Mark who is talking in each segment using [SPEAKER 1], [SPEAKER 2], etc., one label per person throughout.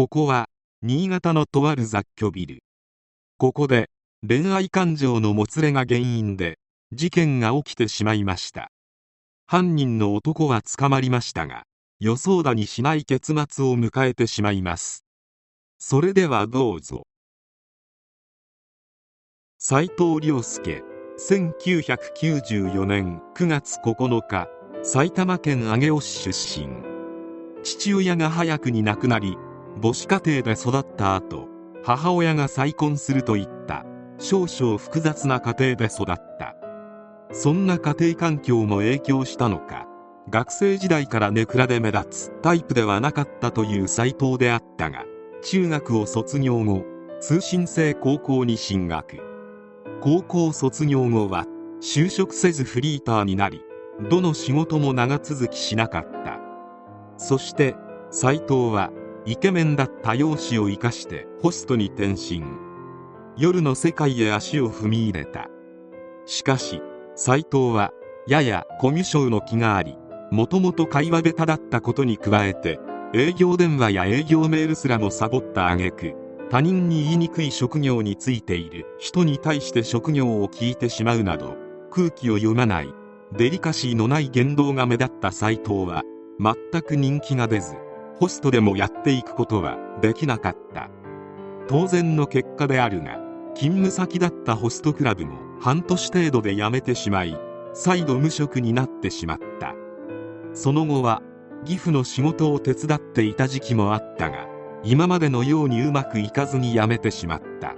[SPEAKER 1] ここは、新潟のとある雑居ビル。ここで、恋愛感情のもつれが原因で、事件が起きてしまいました。犯人の男は捕まりましたが、予想だにしない結末を迎えてしまいます。それではどうぞ。斉藤亮介、1994年9月9日、埼玉県上尾市出身。父親が早くに亡くなり、母子家庭で育った後母親が再婚するといった。少々複雑な家庭で育った。そんな家庭環境も影響したのか学生時代からネクラで目立つタイプではなかったという斎藤であったが中学を卒業後通信制高校に進学。高校卒業後は就職せずフリーターになりどの仕事も長続きしなかった。そして斎藤はイケメンだった容姿を生かしてホストに転身。夜の世界へ足を踏み入れた。しかし斎藤はややコミュ障の気がありもともと会話下手だったことに加えて営業電話や営業メールすらもサボった挙句他人に言いにくい職業についている。人に対して職業を聞いてしまうなど空気を読まないデリカシーのない言動が目立った斎藤は全く人気が出ずホストでもやっていくことはできなかった。当然の結果であるが勤務先だったホストクラブも半年程度で辞めてしまい再度無職になってしまった。その後は義父の仕事を手伝っていた時期もあったが今までのようにうまくいかずに辞めてしまった。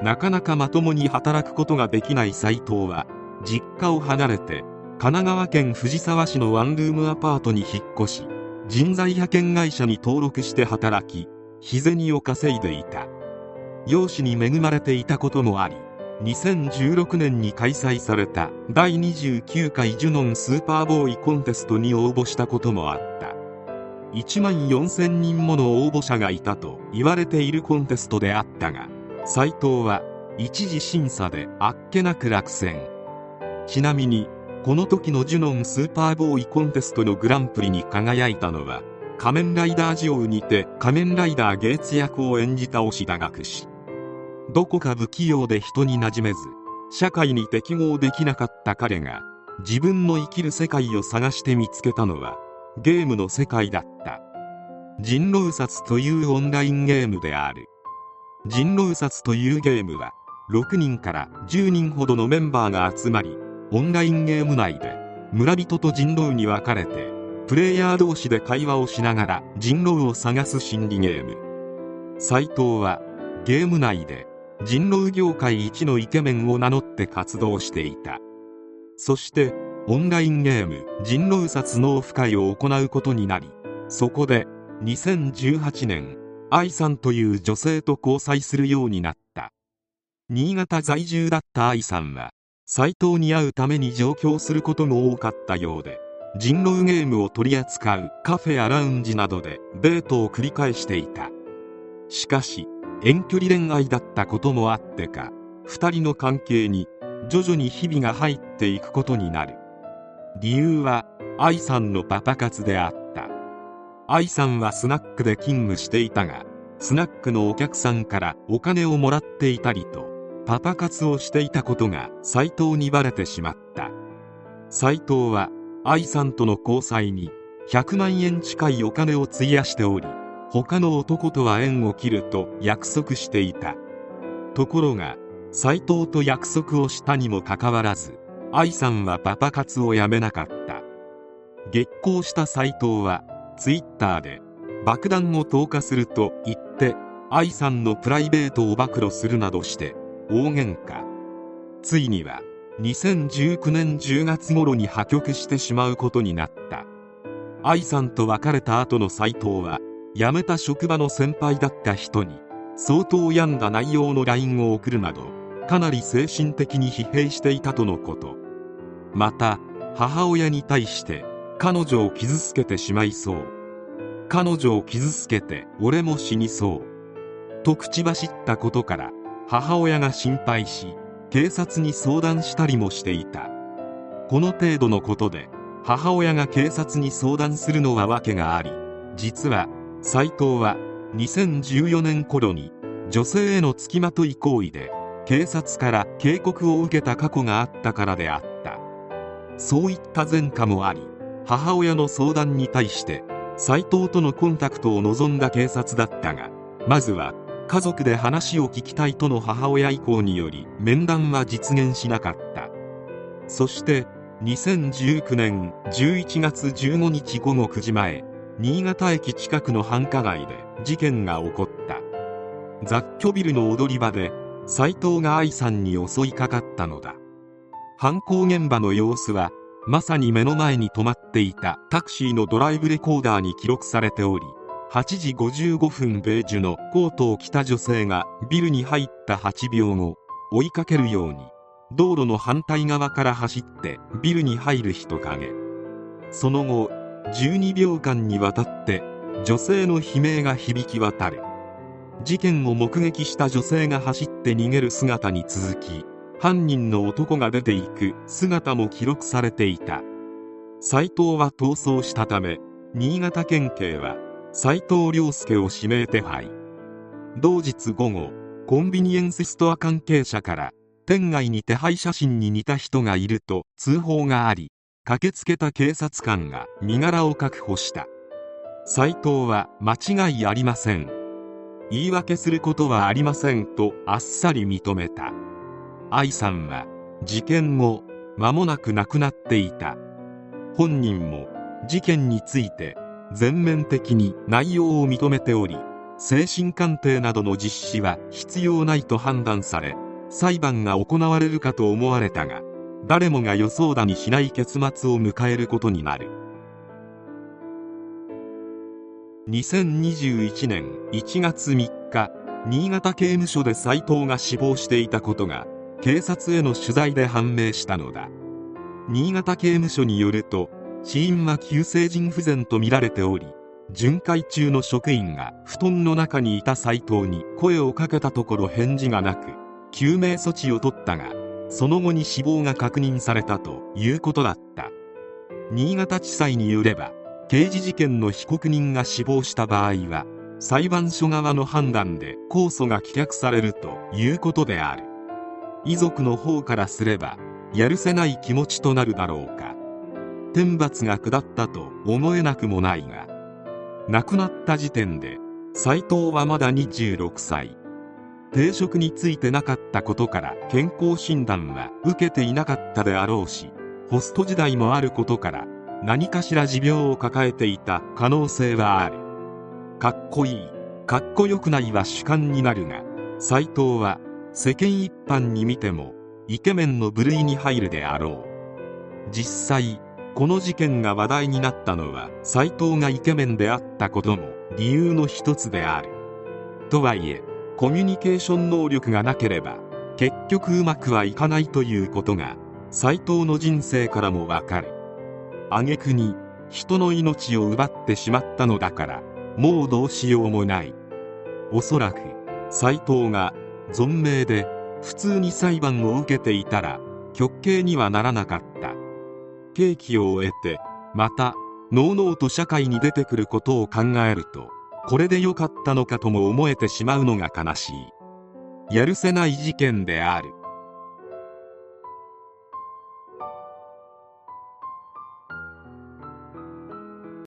[SPEAKER 1] なかなかまともに働くことができない斉藤は実家を離れて神奈川県藤沢市のワンルームアパートに引っ越し人材派遣会社に登録して働き日銭を稼いでいた。容姿に恵まれていたこともあり2016年に開催された第29回ジュノンスーパーボーイコンテストに応募したこともあった。1万4000人もの応募者がいたと言われているコンテストであったが斉藤は一次審査であっけなく落選。ちなみにこの時のジュノンスーパーボーイコンテストのグランプリに輝いたのは仮面ライダージオウにて仮面ライダーゲーツ役を演じた押田学士どこか不器用で人に馴染めず社会に適合できなかった彼が自分の生きる世界を探して見つけたのはゲームの世界だった。人狼殺というオンラインゲームである。人狼殺というゲームは6人から10人ほどのメンバーが集まりオンラインゲーム内で村人と人狼に分かれてプレイヤー同士で会話をしながら人狼を探す心理ゲーム。斎藤はゲーム内で人狼業界一のイケメンを名乗って活動していた。そしてオンラインゲーム人狼殺のオフ会を行うことになりそこで2018年愛さんという女性と交際するようになった。新潟在住だった愛さんは斎藤に会うために上京することも多かったようで人狼ゲームを取り扱うカフェやラウンジなどでデートを繰り返していた。しかし遠距離恋愛だったこともあってか2人の関係に徐々に日々が入っていくことになる。理由は愛さんのパパ活であった。愛さんはスナックで勤務していたがスナックのお客さんからお金をもらっていたりとパパ活をしていたことが斎藤にバレてしまった。斎藤は愛さんとの交際に100万円近いお金を費やしており他の男とは縁を切ると約束していた。ところが斎藤と約束をしたにもかかわらず愛さんはパパ活をやめなかった。激高した斎藤はツイッターで爆弾を投下すると言って愛さんのプライベートを暴露するなどして大喧嘩。ついには2019年10月頃に破局してしまうことになった。愛さんと別れた後の斎藤は辞めた職場の先輩だった人に相当病んだ内容の LINE を送るなどかなり精神的に疲弊していたとのこと。また母親に対して彼女を傷つけてしまいそう。彼女を傷つけて俺も死にそう。と口走ったことから母親が心配し警察に相談したりもしていた。この程度のことで母親が警察に相談するのは訳があり実は斉藤は2014年頃に女性への付きまとい行為で警察から警告を受けた過去があったからであった。そういった前科もあり母親の相談に対して斉藤とのコンタクトを望んだ警察だったがまずは家族で話を聞きたいとの母親以降により面談は実現しなかった。そして2019年11月15日午後9時前新潟駅近くの繁華街で事件が起こった。雑居ビルの踊り場で斉藤が愛さんに襲いかかったのだ。犯行現場の様子はまさに目の前に止まっていたタクシーのドライブレコーダーに記録されており8時55分ベージュのコートを着た女性がビルに入った8秒後追いかけるように道路の反対側から走ってビルに入る人影。その後12秒間にわたって女性の悲鳴が響き渡る。事件を目撃した女性が走って逃げる姿に続き犯人の男が出ていく姿も記録されていた。斉藤は逃走したため新潟県警は斉藤亮介を指名手配。同日午後コンビニエンスストア関係者から店外に手配写真に似た人がいると通報があり駆けつけた警察官が身柄を確保した。斉藤は間違いありません。言い訳することはありませんとあっさり認めた。愛さんは事件後間もなく亡くなっていた。本人も事件について全面的に内容を認めており精神鑑定などの実施は必要ないと判断され裁判が行われるかと思われたが誰もが予想だにしない結末を迎えることになる。2021年1月3日新潟刑務所で斉藤が死亡していたことが警察への取材で判明したのだ。新潟刑務所によると死因は急性腎不全とみられており巡回中の職員が布団の中にいた斉藤に声をかけたところ返事がなく救命措置を取ったがその後に死亡が確認されたということだった。新潟地裁によれば刑事事件の被告人が死亡した場合は裁判所側の判断で控訴が棄却されるということである。遺族の方からすればやるせない気持ちとなるだろうか。天罰が下ったと思えなくもないが亡くなった時点で斉藤はまだ26歳。定職についてなかったことから健康診断は受けていなかったであろうしホスト時代もあることから何かしら持病を抱えていた可能性はある。かっこいい。かっこよくないは主観になるが斉藤は世間一般に見てもイケメンの部類に入るであろう。実際この事件が話題になったのは斉藤がイケメンであったことも理由の一つである。とはいえコミュニケーション能力がなければ結局うまくはいかないということが斉藤の人生からもわかる。挙句に人の命を奪ってしまったのだからもうどうしようもない。おそらく斉藤が存命で普通に裁判を受けていたら極刑にはならなかった。刑期を終えてまたのうのうと社会に出てくることを考えるとこれでよかったのかとも思えてしまうのが悲しい。やるせない事件である。